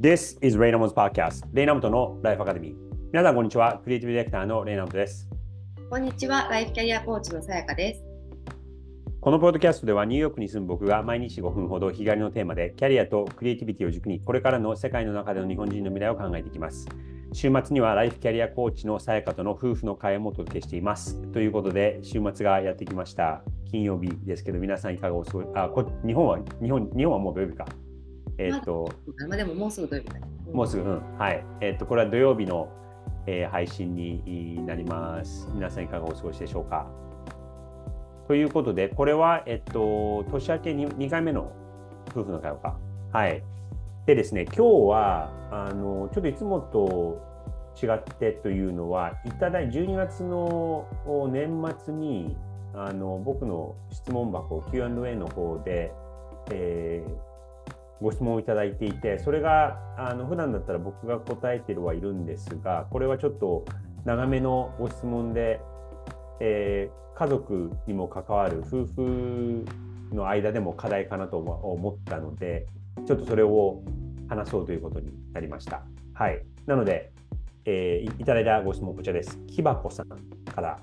This is レイナモンズ Podcast レイナモトのライフアカデミー皆さんこんにちはクリエイティブディレクターのレイナモトです。こんにちはライフキャリアコーチのさやかです。このポッドキャストではニューヨークに住む僕が毎日5分ほど日帰りのテーマでキャリアとクリエイティビティを軸にこれからの世界の中での日本人の未来を考えていきます。週末にはライフキャリアコーチのさやかとの夫婦の会もお届けしています。ということで週末がやってきました。金曜日ですけど皆さんいかがお過ごしあこ日本は日本日本はもう土曜日かえっ、と、まあ、でももうすぐ土曜日だ、もうすぐ、うん、はい。えっ、と、これは土曜日の、えー、配信になります。皆さんいかがお過ごしでしょうか。ということで、これは、えっと、年明け 2, 2回目の夫婦の会話か。はい。でですね、今日は、あの、ちょっといつもと違ってというのは、いただい12月の年末に、あの僕の質問箱 Q&A の方で、えー、ご質問をいただいていて、それがあの普段だったら僕が答えてるはいるんですが、これはちょっと長めのご質問で、えー、家族にも関わる夫婦の間でも課題かなと思ったので、ちょっとそれを話そうということになりました。はい。なので、えー、いただいたご質問こちらです。木箱さんから。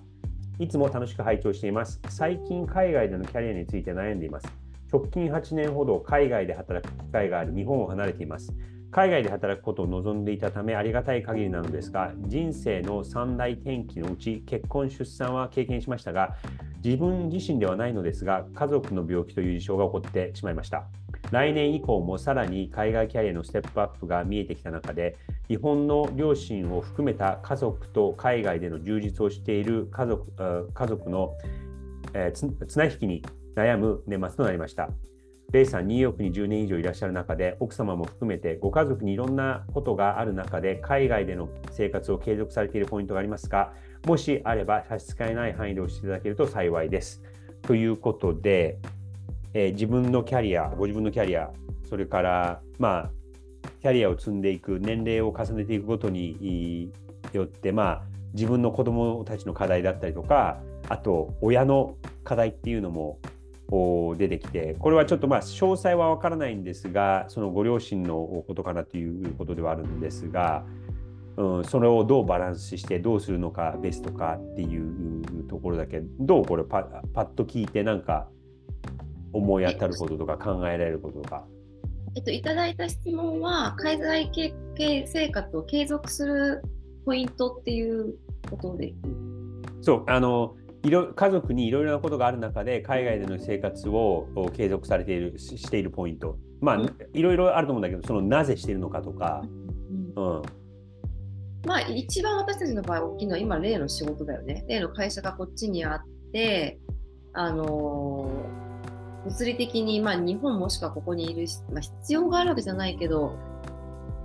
いつも楽しく拝聴しています。最近海外でのキャリアについて悩んでいます。直近8年ほど海外で働く機会があり、日本を離れています。海外で働くことを望んでいたためありがたい限りなのですが、人生の三大転機のうち結婚、出産は経験しましたが、自分自身ではないのですが、家族の病気という事象が起こってしまいました。来年以降もさらに海外キャリアのステップアップが見えてきた中で、日本の両親を含めた家族と海外での充実をしている家族家族の、えー、綱引きに悩む年末となりました。レイさん、ニューヨークに10年以上いらっしゃる中で、奥様も含めてご家族にいろんなことがある中で、海外での生活を継続されているポイントがありますか？もしあれば差し支えない範囲で教えていただけると幸いです。ということで、えー、自分のキャリア、ご自分のキャリア、それから、まあ、キャリアを積んでいく、年齢を重ねていくことによって、まあ、自分の子供たちの課題だったりとか、あと、親の課題っていうのも出てきて、これはちょっとまあ詳細は分からないんですが、そのご両親のことかなということではあるんですが、うん、それをどうバランスしてどうするのかベストかっていうところだけどうこれパパッと聞いてなんか思い当たることとか考えられることとか。えっと、いただいた質問は海外系生活を継続するポイントっていうことでそうあのいろ家族にいろいろなことがある中で海外での生活を継続されているしているポイント。まあいろいろあると思うんだけどそのなぜしているのかとか、うん、うん、まあ一番私たちの場合大きいのは今例の仕事だよね。例の会社がこっちにあってあのー、物理的に、まあ、日本もしくはここにいる、まあ、必要があるわけじゃないけど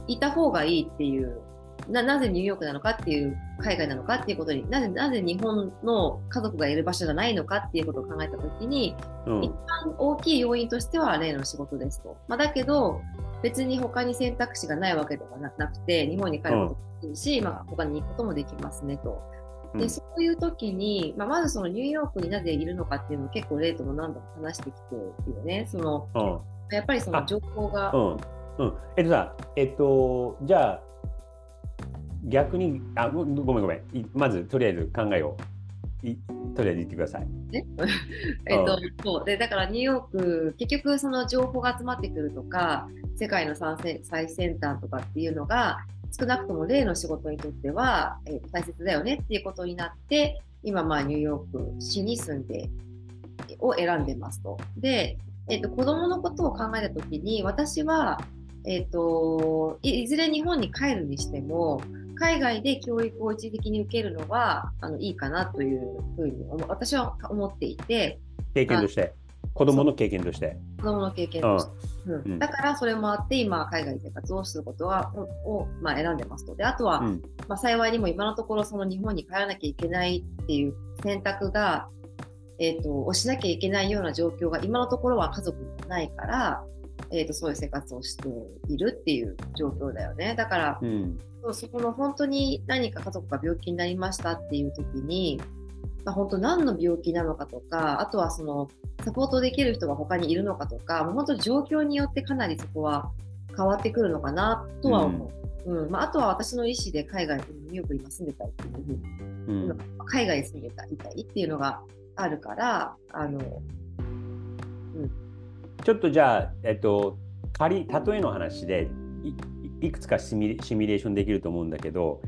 いた方がいいっていうななぜニューヨークなのかっていう海外なのかっていうことになぜなぜ日本の家族がいる場所じゃないのかっていうことを考えた時に、うん、一番大きい要因としては例の仕事ですと。まあ、だけど別に他に選択肢がないわけではなくて日本に帰ることもできるし、うん、まあ、他に行くこともできますねと。でそういう時に、まあ、まずそのニューヨークになぜいるのかっていうのを結構レートも何度も話してきているよね。その、うん、やっぱりその情報が。うんうん、えっとさ、えっと、じゃあ逆にあごめんごめんまずとりあえず考えをいとりあえず言ってください。え？っと、そうでだからニューヨーク結局その情報が集まってくるとか世界の最先端とかっていうのが少なくとも例の仕事にとっては、えー、大切だよねっていうことになって今まあニューヨーク市に住んでを選んでますと。で、えーと、子どものことを考えた時に私は、えーといずれ日本に帰るにしても海外で教育を一時的に受けるのはあのいいかなというふうに私は思っていて経験として。子供の経験として。子供の経験として、うん、うん、だからそれもあって今海外生活をすることはを、まあ、選んでますと。であとは、うん、まあ、幸いにも今のところその日本に帰らなきゃいけないっていう選択が、えーと、をしなきゃいけないような状況が今のところは家族にないからえーと、そういう生活をしているっていう状況だよね。だから、うん、そこの本当に何か家族が病気になりましたっていう時に、まあ、本当何の病気なのかとかあとはそのサポートできる人が他にいるのかとかもう本当状況によってかなりそこは変わってくるのかなとは思う。うんまあ、あとは私の意思で海外にニューヨークに今住んでたいっていうふうに、うん海外に住んでたいたいっていうのがあるからあのちょっとじゃあ、えっと、仮例えの話でいいくつかシミュレーションできると思うんだけど、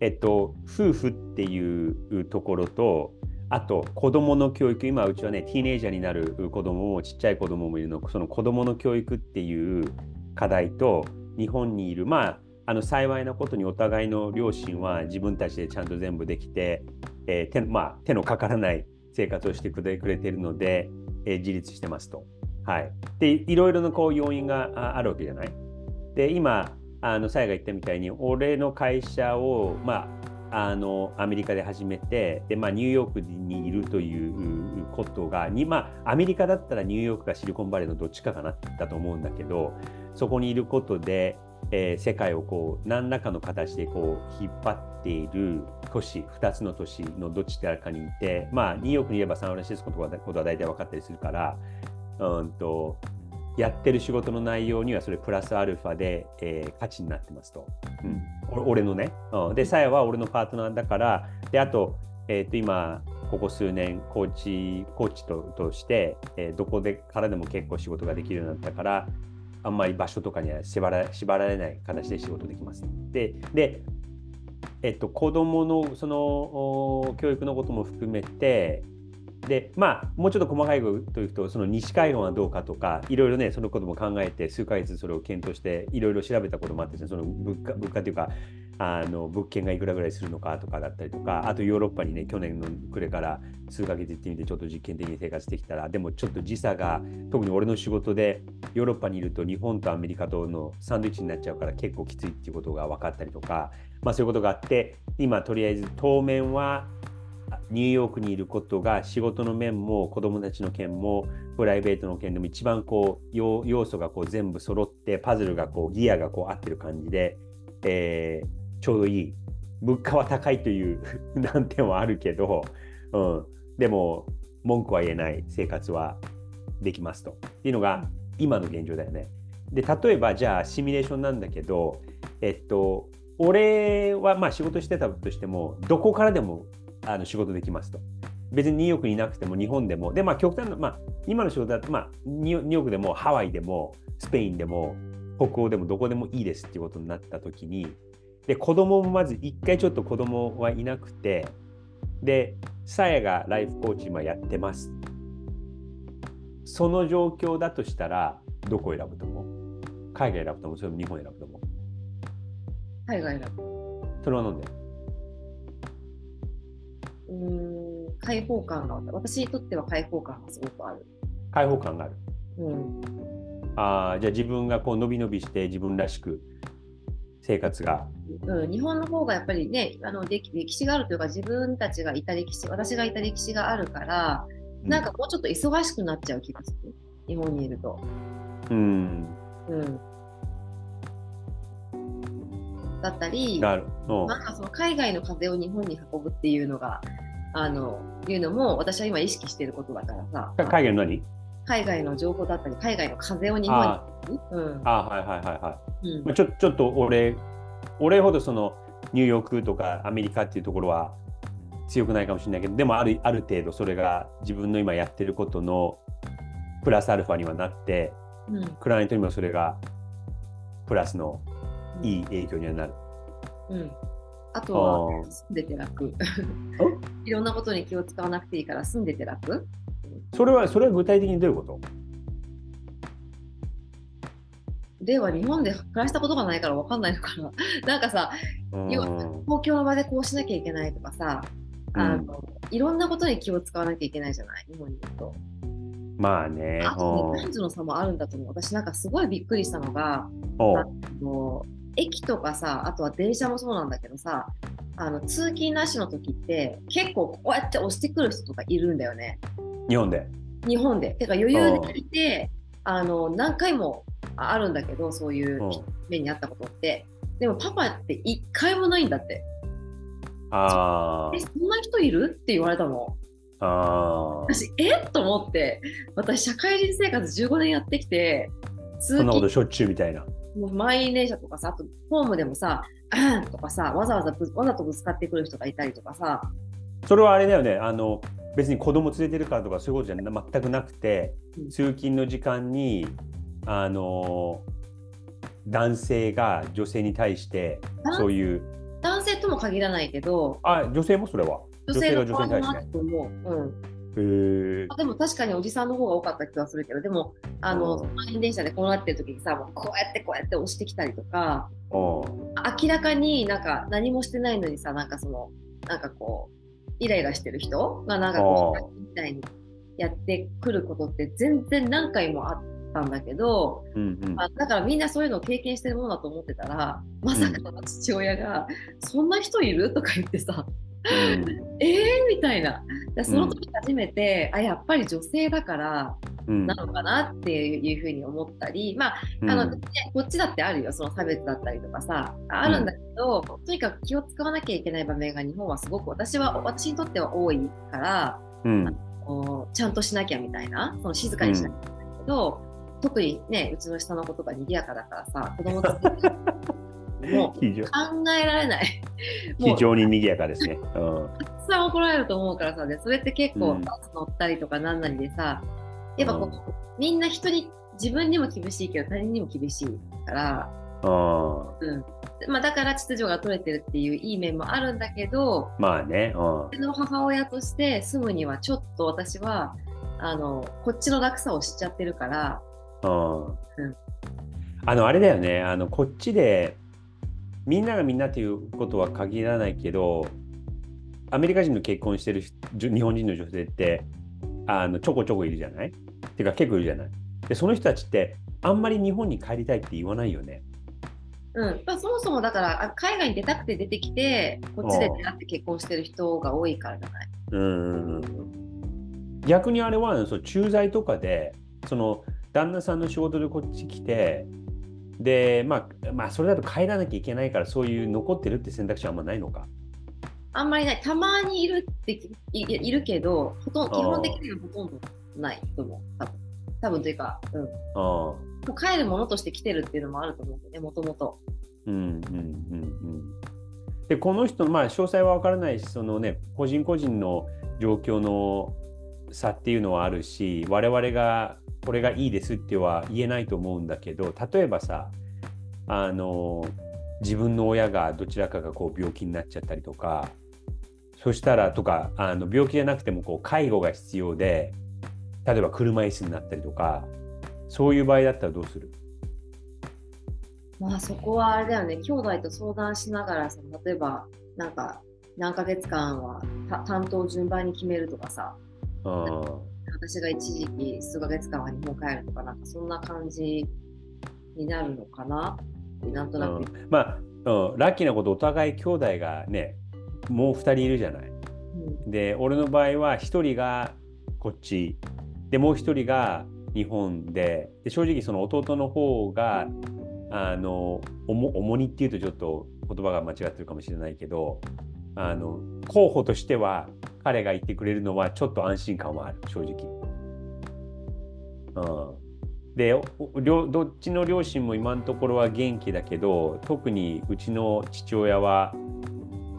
えっと、夫婦っていうところとあと子どもの教育今うちはねティーネイジャーになる子どももちっちゃい子どももいるのその子どもの教育っていう課題と日本にいるまああの幸いなことにお互いの両親は自分たちでちゃんと全部できて、えー手まあ、手のかからない生活をしてくれくれているので、えー自立してますと。はい、でいろいろなこう要因があるわけじゃない。で今あのさやが言ったみたいに俺の会社を、まあ、あのアメリカで始めてで、まあ、ニューヨークにいるということがに、まあ、アメリカだったらニューヨークかシリコンバレーのどっちかかなだと思うんだけどそこにいることで、えー世界をこう何らかの形でこう引っ張っている都市2つの都市のどっちらかにいて、まあ、ニューヨークにいればサンフランシスコとかことは大体分かったりするからうんとやってる仕事の内容にはそれプラスアルファで、えー価値になってますと。うん、お俺のね。うん、で、さやは俺のパートナーだから、で、あと、えっ、と、今、ここ数年、コーチ、コーチととして、えーどこでからでも結構仕事ができるようになったから、あんまり場所とかには縛ら縛られない形で仕事できます。で、でえっと、子どものそのお教育のことも含めて、でまあもうちょっと細かいこと言うとその西海岸はどうかとかいろいろねそのことも考えて数ヶ月それを検討していろいろ調べたこともあってその物価物価というかあの物件がいくらぐらいするのかとかだったりとかあとヨーロッパにね去年の暮れから数ヶ月行ってみてちょっと実験的に生活できたらでもちょっと時差が特に俺の仕事でヨーロッパにいると日本とアメリカとのサンドイッチになっちゃうから結構きついっていうことが分かったりとか、まあ、そういうことがあって今とりあえず当面はニューヨークにいることが仕事の面も子供たちの件もプライベートの件でも一番こう要要素がこう全部揃ってパズルがこうギアがこう合ってる感じで、えーちょうどいい。物価は高いという 難点はあるけど、うん、でも文句は言えない。生活はできますと。いうのが今の現状だよね。で例えばじゃあシミュレーションなんだけどえっと俺はまあ仕事してたとしてもどこからでもあの仕事できますと。別にニューヨークにいなくても日本でも、で、まあ極端な、まあ今の仕事だと、まあニューヨークでもハワイでもスペインでも北欧でもどこでもいいですっていうことになった時に、で、子供もまず一回ちょっと子供はいなくて、で、さやがライフコーチ今やってます。その状況だとしたら、どこを選ぶと思う？海外選ぶと思う？それとも日本選ぶと思う？海外選ぶ。それはなんで？うーん、開放感が、私にとっては開放感がすごくある。開放感がある。うん、ああ、じゃあ自分がこう伸び伸びして自分らしく生活が。うん、日本の方がやっぱりねあの歴歴史があるというか自分たちがいた歴史私がいた歴史があるからなんかもうちょっと忙しくなっちゃう気がする日本にいると。うん、うん、だったりなる。うんなんかその海外の風を日本に運ぶっていうのがあのいうのも私は今意識してることだからさ。か海外の何？海外の情報だったり海外の風を日本あに、うん。あはいはいはいはい。うん。まあ、ちょちょっと俺、俺ほどそのニューヨークとかアメリカっていうところは強くないかもしれないけど、でもあるある程度それが自分の今やってることのプラスアルファにはなって、うん。クライアントにもそれがプラスのいい影響にはなる。うん、あとあはー住んでて楽。いろんなことに気を使わなくていいから住んでて楽？それは、それは具体的にどういうこと？では日本で暮らしたことがないから分かんないのかな。なんかさうん。要公共の場でこうしなきゃいけないとかさあの、いろんなことに気を使わなきゃいけないじゃない？日本にいると。まあね。あとうん。ね男女の差もあるんだと思う。私なんかすごいびっくりしたのがおあの駅とかさあとは電車もそうなんだけどさあの通勤なしの時って結構こうやって押してくる人とかいるんだよね日本で？日本で。てか余裕でいてあの何回もあるんだけどそういううん目にあったことってでもパパって一回もないんだってあえそんな人いるって言われたの？あ。ああ。私え？っと思って私社会人生活15年やってきて通勤そんなことしょっちゅうみたいな。もう満員電車とかさ、あとホームでもさ、とかさ、わざわざぶわざとぶつかってくる人がいたりとかさ、それはあれだよね。あの別に子供連れてるからとかそういうことじゃな全くなくてうん。通勤の時間にあの男性が女性に対してあ？そういう。男性とも限らないけど、あ女性もそれは。女性の女性が女性に対して。うんへでも確かにおじさんの方が多かった気はするけど、でも、あの、うん満員電車でこうなってる時にさ、もうこうやってこうやって押してきたりとか、うん明らかになんか何もしてないのにさ、なんかその、なんかこう、イライラしてる人がなんかこあう、みたいにやってくることって全然何回もあったんだけど、うんうん。あだからみんなそういうのを経験してるものだと思ってたら、まさかの父親が、そんな人いる？とか言ってさ、うんえーみたいな。でその時初めて、あ、やっぱり女性だからうん。なのかなっていうふうに思ったり、まあ、うん。あの、ねこっちだってあるよ、その差別だったりとかさ、あるんだけど、とにかく気を使わなきゃいけない場面が日本はすごく、私は、私にとっては多いから、うん。ちゃんとしなきゃみたいな、その静かにしなきゃいけないけど、特にね、うちの下の子とか賑やかだからさ、子供たち もう考えられない。非常に賑やかですね。うん。たくさん怒られると思うからさ、でそれって結構うん。バス乗ったりとかなんなりでさ、やっぱこう、みんな人に自分にも厳しいけど他人にも厳しいから、あうん。まあ、だから秩序が取れてるっていういい面もあるんだけど、まあね、うん。の母親として住むにはちょっと私はあのこっちの楽さを知っちゃってるから、うん。うん。あのあれだよね。あのこっちでみんながみんなということは限らないけどアメリカ人の結婚してる人日本人の女性ってあのちょこちょこいるじゃない？っていうか結構いるじゃない？でその人たちってあんまり日本に帰りたいって言わないよね。うん。まあ、そもそもだからあ海外に出たくて出てきてこっちで出会って結婚してる人が多いからじゃない？うん。うんうん逆にあれはそう駐在とかでその旦那さんの仕事でこっち来てで、まあ、まあそれだと帰らなきゃいけないからそういう残ってるって選択肢はあんまないのか？あんまりない。たまにいるっているけどほとん基本的にはほとんどないと思う。多分。多分というか、うん、ああもう帰るものとして来てるっていうのもあると思うんだよね。もともとうんうんうんうん。でこの人のまあ詳細は分からないしそのね個人個人の状況の差っていうのはあるし我々がこれがいいですっては言えないと思うんだけど例えばさあの自分の親がどちらかがこう病気になっちゃったりとかそしたらとかあの病気じゃなくてもこう介護が必要で例えば車椅子になったりとかそういう場合だったらどうする？まあそこはあれだよね。兄弟と相談しながらその例えばなんか何ヶ月間はた担当を順番に決めるとかさ。うん私が一時期数ヶ月間は日本帰るとかなんかそんな感じになるのかなってなんとなく、うん。まあ、うん、ラッキーなことお互い兄弟がねもう2人いるじゃない。うん。で俺の場合は1人がこっち。でもう1人が日本で。で正直その弟の方があの重重荷っていうとちょっと言葉が間違ってるかもしれないけどあの候補としては彼が言ってくれるのはちょっと安心感はある正直。うん。で両どっちの両親も今のところは元気だけど特にうちの父親は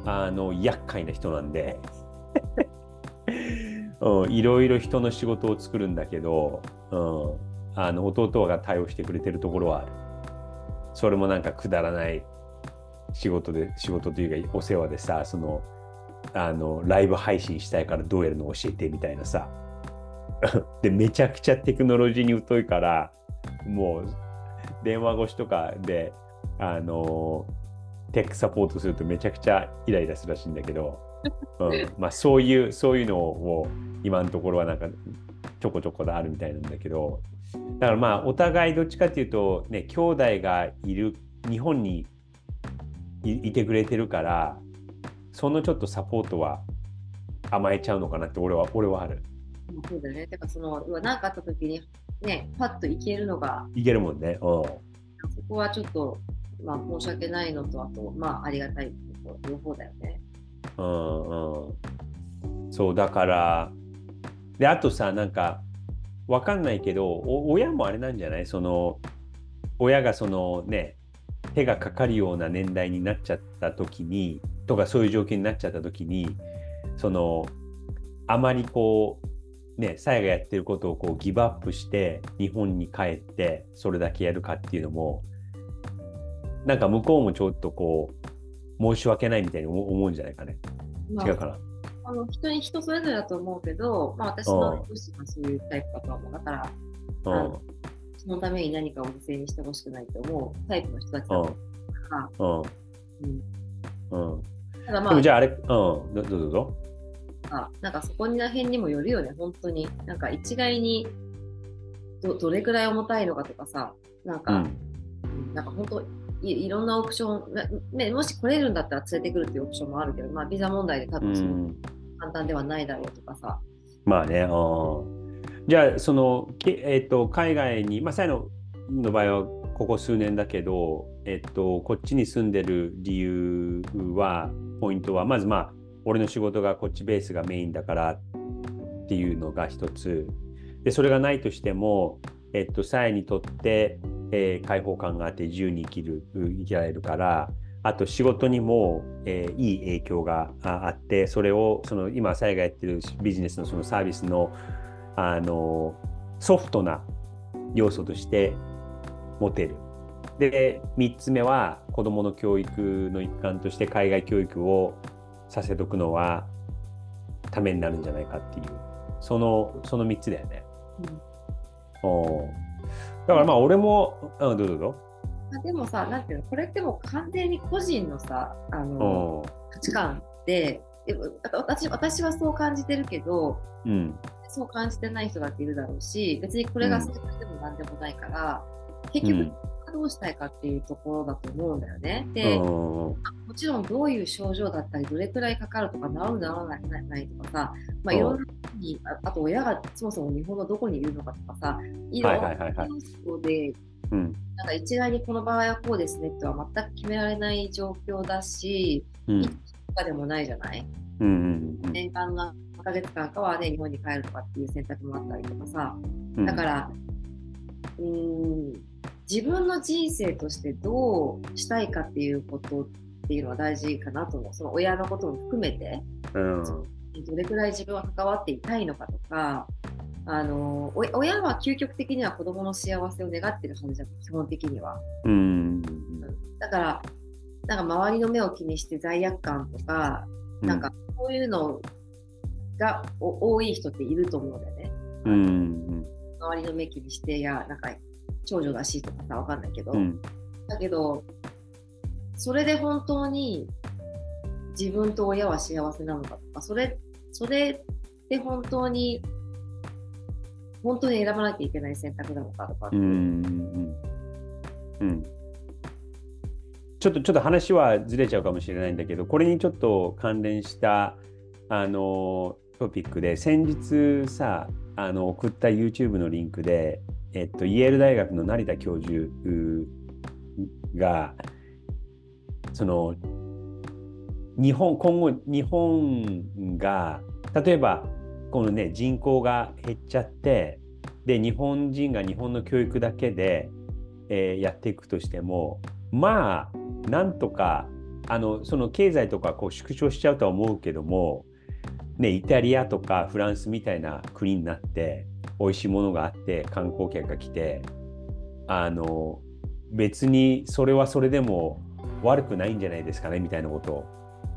あの厄介な人なんで。うんいろいろ人の仕事を作るんだけど、うん、あの弟が対応してくれてるところはある。それもなんかくだらない仕事で仕事というかお世話でさそのあのライブ配信したいからどうやるの教えてみたいなさ。でめちゃくちゃテクノロジーに疎いからもう電話越しとかであのテックサポートするとめちゃくちゃイライラするらしいんだけど、うん。まあ、そういうそういうのを今のところはなんかちょこちょこであるみたいなんだけど。だからまあお互いどっちかっていうとね兄弟がいる日本にいいてくれてるからそのちょっとサポートは甘えちゃうのかなって俺は俺はある。まあそうだよね。てかその何かあった時にねパッといけるのがいけるもんね。うんそこはちょっとまあ申し訳ないのとあとまあありがたい両方だよね。うんうん、そうだからであとさなんかわかんないけどお親もあれなんじゃない？その親がそのね手がかかるような年代になっちゃった時にとかそういう状況になっちゃった時にそのあまりこうねさやがやってることをこうギブアップして日本に帰ってそれだけやるかっていうのもなんか向こうもちょっとこう申し訳ないみたいに思うんじゃないかね。違うかな。あの人に人それぞれだと思うけど、まあ、私の上司がそういうタイプだと思う。だから、そのために何かを犠牲にしてほしくないと思うタイプの人たちだと思うから。うん。うん。ただまあ、でもじゃああれ、うん、どうぞどうぞ。あなんかそこら辺にもよるよね、本当に。なんか一概にどどれくらい重たいのかとかさ、なんか、うん、なんか本当いいろんなオプション、ね、もし来れるんだったら連れてくるっていうオプションもあるけど、まあ、ビザ問題で多分その簡単ではないだろうとかさ。まあね、あじゃあその、えーと、海外に、まあ、サイの場合はここ数年だけど、えっ、ー、と、こっちに住んでる理由は、ポイントは、まずまあ、俺の仕事がこっちベースがメインだからっていうのが一つ。で、それがないとしても、えっ、ー、と、サイにとって、えー、開放感があって自由に生きる生きられるからあと仕事にも、えー、いい影響があってそれをその今サイがやってるビジネスのそのサービスのあのソフトな要素として持てる。で3つ目は子どもの教育の一環として海外教育をさせとくのはためになるんじゃないかっていうそのその3つだよね。うん、おだからまあ俺も、うん、どうぞどうぞ。でもさ、なんていうの、これってもう完全に個人のさ、あの価値観で、私私はそう感じてるけど、うん、そう感じてない人だっているだろうし、別にこれが正解でもなんでもないから、うん、結局、どうしたいかっていうところだと思うんだよね。で、もちろんどういう症状だったり、どれくらいかかるとか、治る治らないとかさ、まあ、いろんなにあ、あと親がそもそも日本のどこにいるのかとかさ、いろんな要素で、なんか一概にこの場合はこうですねとは全く決められない状況だし、うん、とかでもないじゃない、うんうんうん、年間の何ヶ月間かはね、日本に帰るとかっていう選択もあったりとかさ、だから、うん、自分の人生としてどうしたいかっていうことっていうのは大事かなと思う。その親のことも含めて、うん、どれくらい自分は関わっていたいのかとか、あの親は究極的には子供の幸せを願ってるはずじゃん、基本的には。うん、だから、なんか周りの目を気にして罪悪感とか、うん、なんかそういうのが多い人っていると思うんだよね。うん、周りの目気にして、いや、なんか長女だしとかさ、わかんないけど、うん、だけど、それで本当に自分と親は幸せなのかとか、それ、それで本当に、本当に選ばなきゃいけない選択なのかとか。うん、うん、ちょっとちょっと話はずれちゃうかもしれないんだけど、これにちょっと関連したあのトピックで、先日さ、あの送った YouTube のリンクで、えっと、イェール大学の成田教授がその日本今後日本が例えばこのね人口が減っちゃってで日本人が日本の教育だけで、えー、やっていくとしてもまあなんとかあのその経済とかこう縮小しちゃうとは思うけども、ね、イタリアとかフランスみたいな国になって美味しいものがあって観光客が来てあの別にそれはそれでも悪くないんじゃないですかねみたいなことを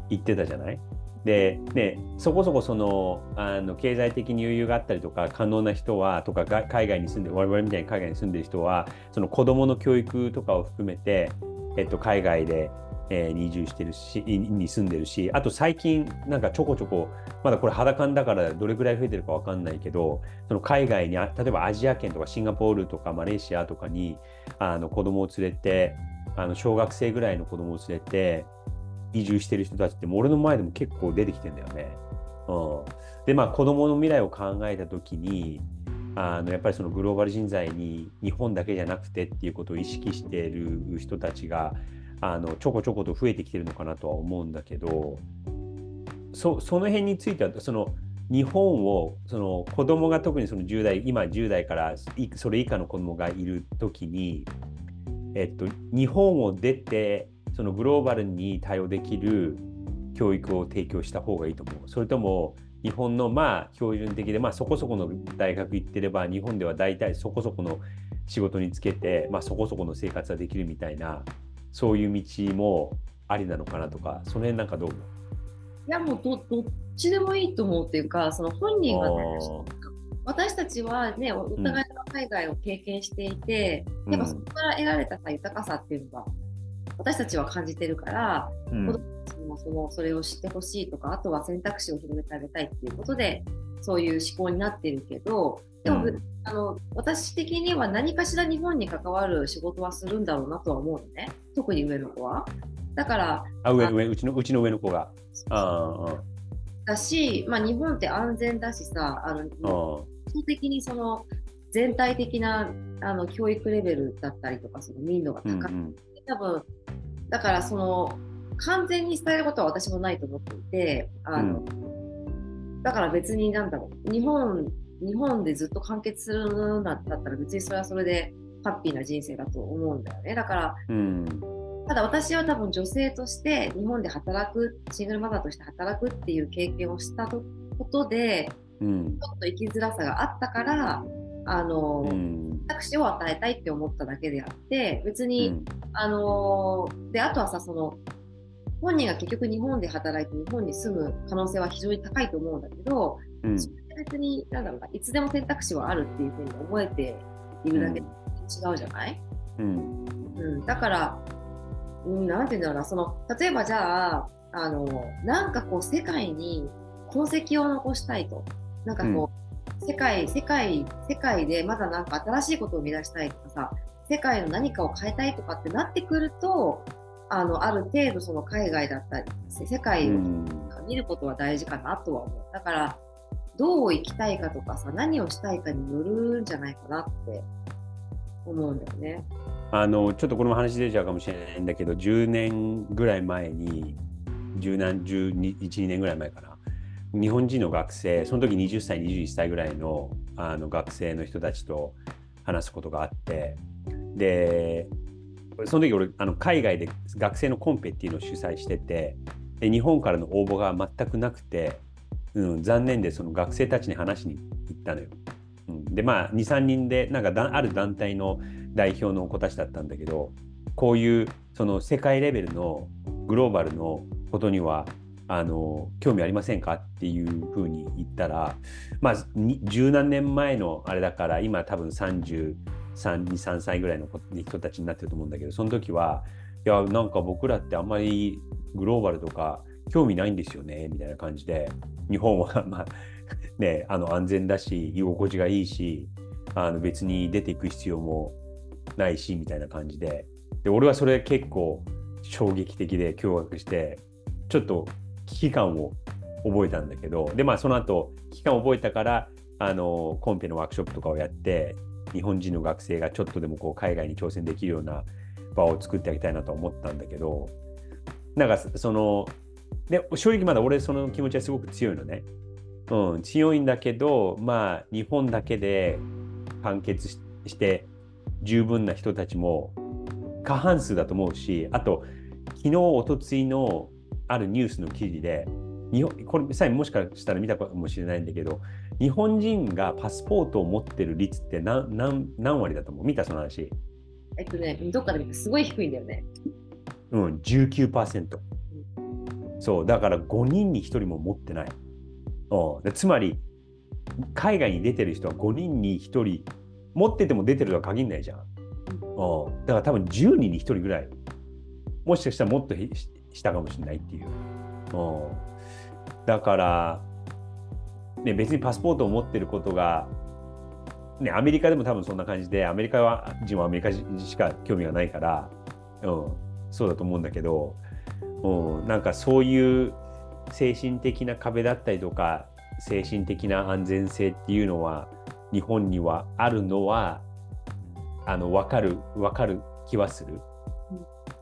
言ってたじゃない？で、ね、そこそこそのあの経済的に余裕があったりとか可能な人はとか海外に住んで我々みたいに海外に住んでる人はその子どもの教育とかを含めて、えっと、海外でえー、移住してるし、に住んでるし、あと最近、なんかちょこちょこ、まだこれ肌感だからどれぐらい増えてるかわかんないけど、その海外に、例えばアジア圏とかシンガポールとかマレーシアとかにあの子供を連れて、あの小学生ぐらいの子供を連れて移住してる人たちって、もう俺の前でも結構出てきてんだよね。うん、で、まあ子供の未来を考えた時に、あのやっぱりそのグローバル人材に日本だけじゃなくてっていうことを意識している人たちがあのちょこちょこと増えてきてるのかなとは思うんだけどそその辺についてはその日本をその子供が特にその10代今10代からそれ以下の子供がいる時にえっと、日本を出てそのグローバルに対応できる教育を提供した方がいいと思う。それとも日本のまあ標準的で、まあ、そこそこの大学行ってれば日本では大体そこそこの仕事につけて、まあ、そこそこの生活ができるみたいなそういう道もありなのかなとかその辺なんかどういやもうどどっちでもいいと思うっていうかその本人が、ね、私たちはねお互いの海外を経験していて、うん、やっぱそこから得られたさ豊かさっていうのが私たちは感じてるから、うん、子供もそのそれを知ってほしいとかあとは選択肢を広めてあげたいっていうことでそういう思考になってるけどでも、うん、あの私的には何かしら日本に関わる仕事はするんだろうなとは思うのね。特に上の子は。だからあ上上うちのうちの上の子が。あだし、まあ、日本って安全だしさあの基本的にその全体的なあの教育レベルだったりとかその民度が高い、うんうん、多分だからその完全に伝えることは私もないと思っていてあの、うん、だから別になんだろう。日本日本でずっと完結するんだったら別にそれはそれでハッピーな人生だと思うんだよね。だから、うん、ただ私は多分女性として日本で働くシングルマザーとして働くっていう経験をしたことでうん、ちょっと生きづらさがあったからあの、うん、選択肢を与えたいって思っただけであって別に、うん、あのであとはさその本人が結局日本で働いて日本に住む可能性は非常に高いと思うんだけど、うん、それ別になんだろうないつでも選択肢はあるっていうふうに思えているだけで違うじゃない、うん。うん、だから、うん、なんて言うんだろうな。その例えばじゃああのなんかこう世界に痕跡を残したいと。なんかこう、うん、世界世界世界でまだなんか新しいことを生み出したいとかさ世界の何かを変えたいとかってなってくるとあのある程度その海外だったり世界を見ることは大事かなとは思う。だからどう生きたいかとかさ何をしたいかによるんじゃないかなって思うんだよね。あのちょっとこの話出ちゃうかもしれないんだけど10年ぐらい前に10何11年ぐらい前かな。日本人の学生その時20歳21歳ぐらいのあの学生の人たちと話すことがあってでその時俺あの海外で学生のコンペっていうのを主催しててで日本からの応募が全くなくて、うん、残念でその学生たちに話しに行ったのよ。うん、でまあ23人でなんかある団体の代表の子たちだったんだけどこういうその世界レベルのグローバルのことにはあの興味ありませんかっていうふうに言ったらまあ十何年前のあれだから今多分30 323歳ぐらいの人たちになってると思うんだけどその時はいやなんか僕らってあんまりグローバルとか興味ないんですよねみたいな感じで日本はまあ ねあの安全だし居心地がいいしあの別に出ていく必要もないしみたいな感じで。で俺はそれ結構衝撃的で驚愕してちょっと危機感を覚えたんだけどでまあその後危機感を覚えたからあのコンペのワークショップとかをやって日本人の学生がちょっとでもこう海外に挑戦できるような場を作ってあげたいなと思ったんだけどなんかそので正直まだ俺その気持ちはすごく強いのね。うん、強いんだけどまあ日本だけで完結して十分な人たちも過半数だと思うしあと昨日おとついのあるニュースの記事で日本これさえもしかしたら見たかもしれないんだけど日本人がパスポートを持ってる率って何何何割だと思う？見たその話。えっとねどっかで見てすごい低いんだよね。うん19%、うん、そうだから5人に1人も持ってない。うん。つまり海外に出てる人は5人に1人持ってても出てるとは限らないじゃん、うん、だから多分10人に1人ぐらいもしかしたらもっとしたかもしれないっていう。うん、だから、ね、別にパスポートを持ってることが、ね、アメリカでも多分そんな感じでアメリカは人はアメリカ人しか興味がないから、うん、そうだと思うんだけど、うん、なんかそういう精神的な壁だったりとか精神的な安全性っていうのは日本にはあるのはあの分かる分かる気はする。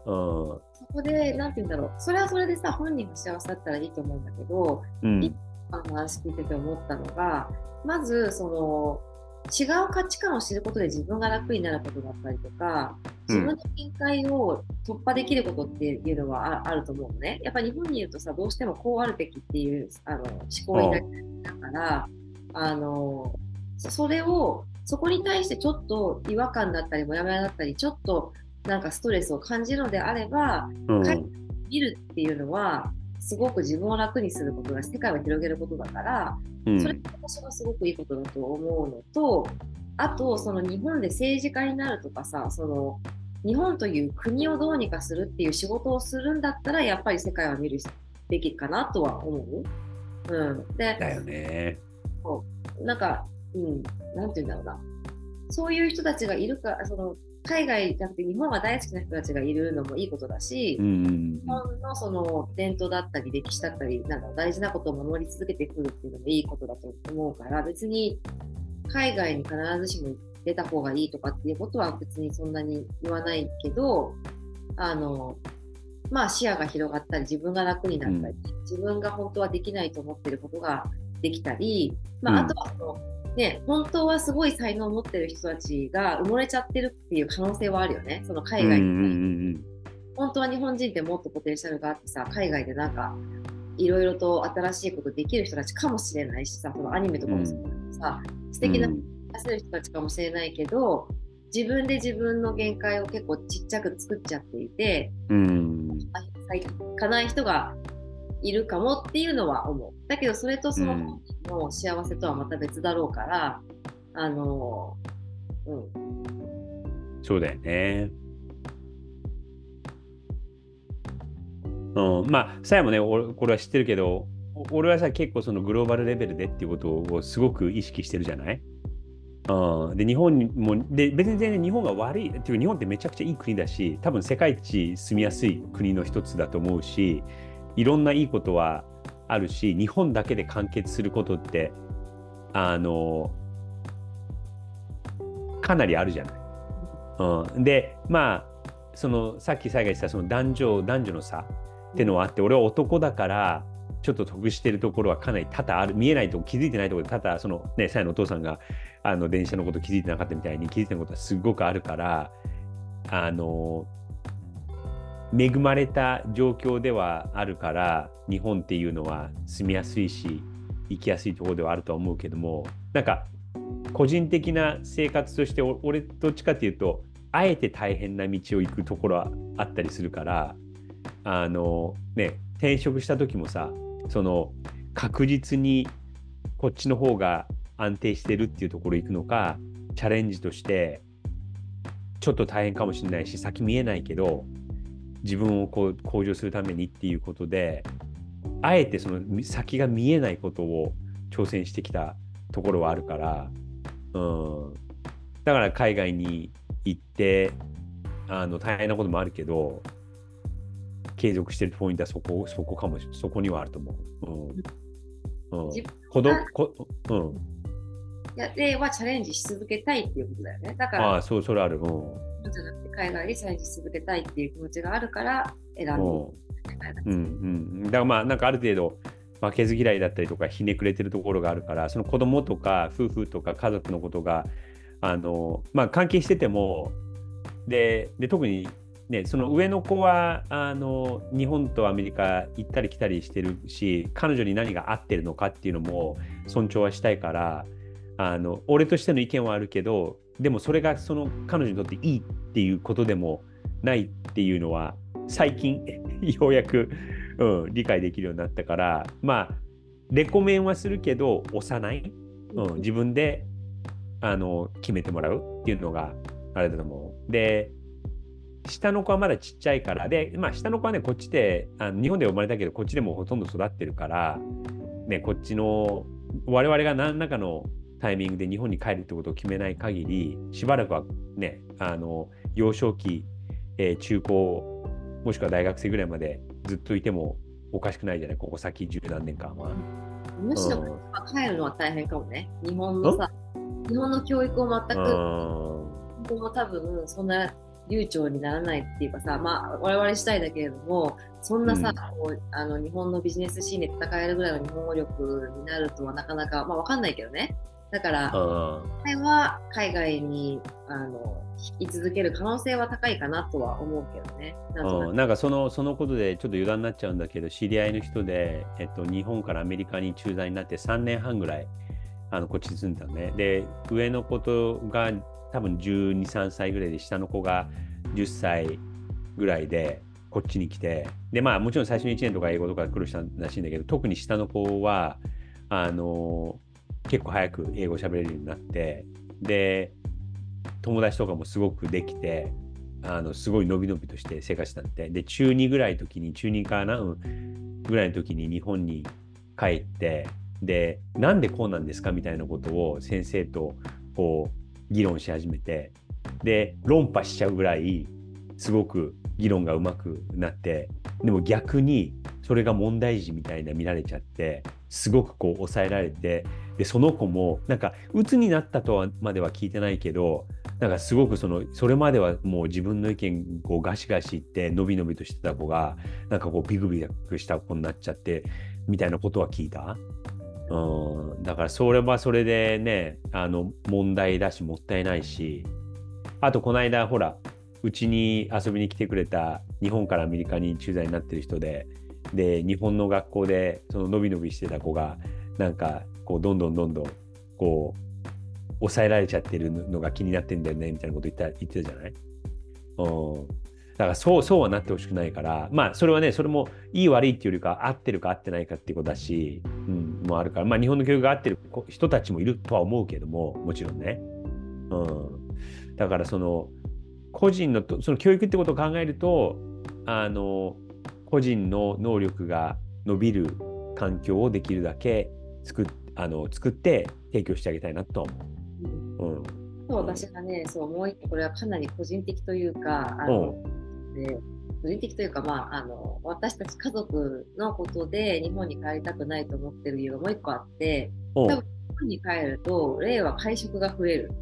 うん、こで、なんて言うんだろう、それはそれでさ、本人が幸せだったらいいと思うんだけど、うん、あの話聞いてて思ったのが、まず、その、違う価値観を知ることで自分が楽になることだったりとか、自分の限界を突破できることっていうのはああると思うのね。やっぱ日本にいるとさ、どうしてもこうあるべきっていうあの思考になりだから、あのそれを、そこに対してちょっと違和感だったり、もやもやだったり、ちょっとなんかストレスを感じるのであれば、うんるっていうのは、すごく自分を楽にすることが世界を広げることだから、うんそれって私はすごくいいことだと思うのと、あと、その日本で政治家になるとかさ、その日本という国をどうにかするっていう仕事をするんだったら、やっぱり世界は見るべきかなとは思う。うん、で、だよね。なんか、うん、なんて言うんだろうな。そういう人たちがいるか、その海外じゃなくて日本が大好きな人たちがいるのもいいことだし、うんうん日本のその伝統だったり歴史だったりなんだろう大事なことを守り続けてくるっていうのもいいことだと思うから別に海外に必ずしも出た方がいいとかっていうことは別にそんなに言わないけどあのまあ視野が広がったり自分が楽になったり、自分が本当はできないと思ってることができたり、まあ、うん。あとはその、ね、本当はすごい才能を持ってる人たちが埋もれちゃってるっていう可能性はあるよね。その海外に、本当は日本人ってもっとポテンシャルがあってさ海外でなんかいろいろと新しいことできる人たちかもしれないしさそのアニメとかもそうだけどさ、素敵なうん。出せる人たちかもしれないけど自分で自分の限界を結構ちっちゃく作っちゃっていてうん。いかない人がいるかもっていうのは思う。だけどそれとその本人の幸せとはまた別だろうから、あのうん。そうだよね。うん、まあ、さやもね、俺これは知ってるけど、お俺はさ、結構そのグローバルレベルでっていうことをすごく意識してるじゃない？うん、で、日本にも、で、別に全然日本が悪い、っていうか日本ってめちゃくちゃいい国だし、多分世界一住みやすい国の一つだと思うし、いろんないいことはあるし、日本だけで完結することって、あの、かなりあるじゃない。うん、でまあそのさっき最後言ったその男女男女の差っていうのはあって俺は男だからちょっと得してるところはかなり多々ある見えないと気づいてないところで多々そのねさやのお父さんがあの電車のこと気づいてなかったみたいに気づいてないことはすごくあるからあの恵まれた状況ではあるから日本っていうのは住みやすいし生きやすいところではあるとは思うけどもなんか個人的な生活として俺どっちかっていうとあえて大変な道を行くところはあったりするからあのね転職した時もさその確実にこっちの方が安定してるっていうところ行くのかチャレンジとしてちょっと大変かもしれないし先見えないけど自分をこう向上するためにっていうことであえてその先が見えないことを挑戦してきたところはあるから、うん、だから海外に行ってあの大変なこともあるけど継続してるポイントはそこそこかもしそこにはあると思う。うん。うん。子供がこうん、ではチャレンジし続けたいっていうことだよね。だからああそうそれある。うんじゃなくて海外でチャレンジし続けたいっていう気持ちがあるから選んでうん。うん。うん、だからまあなんかある程度負けず嫌いだったりとかひねくれてるところがあるからその子供とか夫婦とか家族のことがあの、まあ、関係しててもでで特に、ね、その上の子はあの日本とアメリカ行ったり来たりしてるし彼女に何が合ってるのかっていうのも尊重はしたいからあの俺としての意見はあるけどでもそれがその彼女にとっていいっていうことでもないっていうのは最近 ようやく、うん、理解できるようになったからまあレコメンはするけど押さない、うん、自分であの決めてもらうっていうのがあれだと思う。で下の子はまだちっちゃいからで、まあ、下の子はねこっちであの日本で生まれたけどこっちでもほとんど育ってるから、ね、こっちの我々が何らかのタイミングで日本に帰るってことを決めない限りしばらくはねあの幼少期、えー中高もしくは大学生ぐらいまでずっといてもおかしくないじゃないここ先十何年間は。むしろうん帰るのは大変かもね。日本のさ、日本の教育を全く、うん今後も多分そんな流暢にならないっていうかさ、まあ我々したいだけれども、そんなさ、うんこうあの日本のビジネスシーンで戦えるぐらいの日本語力になるとはなかなか、まあわかんないけどね。だから、うん。彼は海外にあの引き続ける可能性は高いかなとは思うけどね。なんとなん、なんかそのそのことでちょっと余談になっちゃうんだけど知り合いの人で、えっと、日本からアメリカに駐在になって3年半ぐらいあのこっちに住んだのね。で上の子とが多分1 2 3歳ぐらいで下の子が10歳ぐらいでこっちに来てでまあもちろん最初の1年とか英語とか来る人らしいんだけど特に下の子はあの結構早く英語喋れるようになってで友達とかもすごくできてあのすごい伸び伸びとして生活したってで中2ぐらいの時に中2かな、うん、ぐらいの時に日本に帰ってでなんでこうなんですかみたいなことを先生とこう議論し始めてで論破しちゃうぐらいすごく議論がうまくなってでも逆にそれが問題児みたいな見られちゃってすごくこう抑えられてでその子もなんか鬱になったとはまでは聞いてないけどなんかすごくそのそれまではもう自分の意見こうガシガシ言って伸び伸びとしてた子がなんかこうビクビクした子になっちゃってみたいなことは聞いた？うん、だからそれはそれでねあの問題だしもったいないしあとこの間ほらうちに遊びに来てくれた日本からアメリカに駐在になってる人でで日本の学校でその伸び伸びしてた子がなんかこうどんどんどんどんこう抑えられちゃってるのが気になってんだよねみたいなこと言った言ってたじゃない？うん。だからそうそうはなってほしくないからまあそれはねそれもいい悪いっていうよりか合ってるか合ってないかっていうことだし、うん、もあるからまあ日本の教育が合ってる人たちもいるとは思うけどももちろんね、うん、だからその個人のその教育ってことを考えるとあの個人の能力が伸びる環境をできるだけ作ってあの作って提供してあげたいなとは思う。うんそう私がね、そうもう一個、これはかなり個人的というか、あので個人的というか、まあ、あの私たち家族のことで日本に帰りたくないと思ってる理由がもう一個あって、うん多分日本に帰ると、例は会食が増える。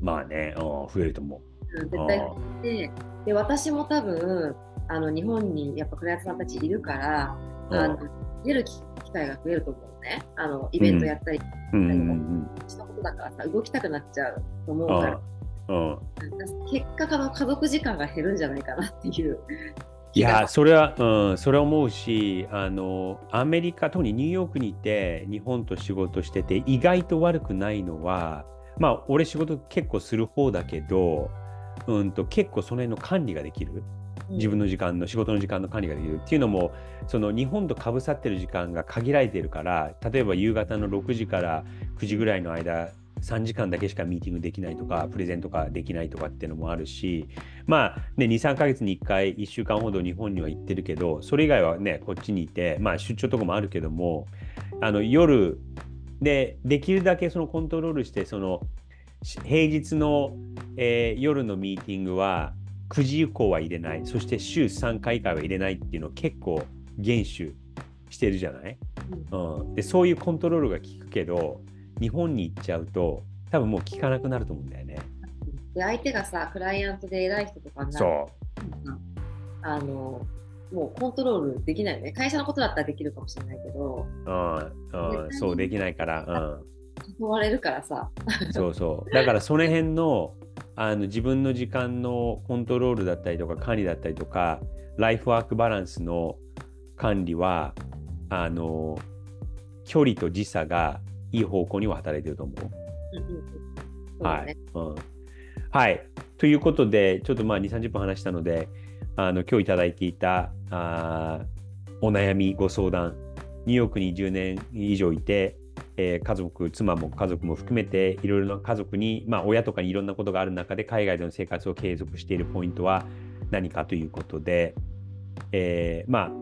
まあね、うん、増えると思う。絶対増えて、で私も多分あの日本にやっぱクライアントさんたちいるから、うんあの出る機会が増えると思うね。あのイベントやったり。うんうんうん。したことだからさ、動きたくなっちゃうと思ううんから、うん。結果あの家族時間が減るんじゃないかなっていう。いやそれは、うん、それは思うしあのアメリカ特にニューヨークにいて日本と仕事してて意外と悪くないのはまあ俺仕事結構する方だけど、うん、と結構その辺の管理ができる自分の時間の仕事の時間の管理ができるっていうのもその日本とかぶさってる時間が限られてるから例えば夕方の6時から9時ぐらいの間3時間だけしかミーティングできないとかプレゼントができないとかっていうのもあるしまあね23ヶ月に1回1週間ほど日本には行ってるけどそれ以外はねこっちにいてまあ出張とかもあるけどもあの夜でできるだけそのコントロールしてその平日の、えー夜のミーティングは9時以降は入れない。そして週3回以下は入れないっていうのを結構厳守してるじゃない、うん、でそういうコントロールが効くけど日本に行っちゃうと多分もう効かなくなると思うんだよね。で相手がさ、クライアントで偉い人とかになる。あのもうコントロールできないよね。会社のことだったらできるかもしれないけど、う、うん。うん、そうできないから、誘われるからさ。うん、そうそう。だからその辺のあの自分の時間のコントロールだったりとか管理だったりとかライフワークバランスの管理はあの距離と時差がいい方向には働いてると思う。はい、うん。はい。ということで、ちょっとまあ2、30分話したので、あの今日いただいていたあーお悩み、ご相談、ニューヨークに10年以上いて、えー家族、妻も家族も含めて、いろいろな家族に、まあ、親とかにいろんなことがある中で、海外での生活を継続しているポイントは何かということで、えーまあ、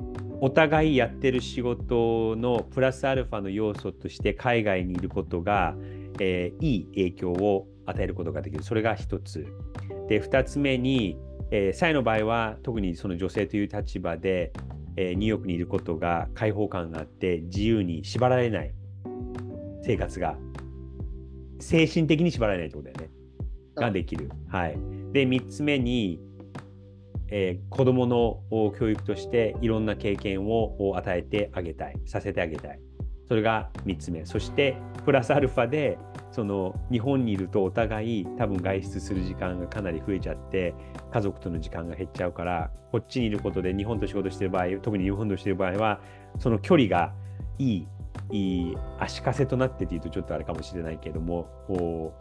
お互いやってる仕事のプラスアルファの要素として、海外にいることが、えーいい影響を与えることができる。それが一つ。で、二つ目に、えー、の場合は特にその女性という立場で、えーニューヨークにいることが開放感があって自由に縛られない生活が精神的に縛られないってことだよね。ができる。はい。で、三つ目に、えー子供のお教育としていろんな経験をお与えてあげたい、させてあげたい。それが3つ目。そして、プラスアルファで、その日本にいるとお互い多分外出する時間がかなり増えちゃって、家族との時間が減っちゃうから、こっちにいることで日本と仕事してる場合、特に日本としてる場合は、その距離がいい、いい足かせとなってっていうとちょっとあれかもしれないけれども、こ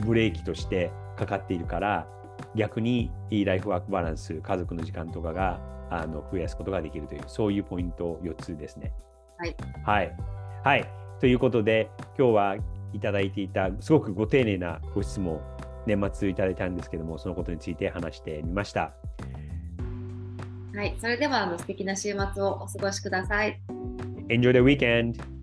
うブレーキとしてかかっているから、逆にいいライフワークバランス、家族の時間とかがあの増やすことができるという、そういうポイント4つですね。はい。はい。はい。ということで、今日はいただいていた、すごくご丁寧なご質問、年末いただいたんですけども、そのことについて話してみました。はい、それではあの素敵な週末をお過ごしください。Enjoy the weekend!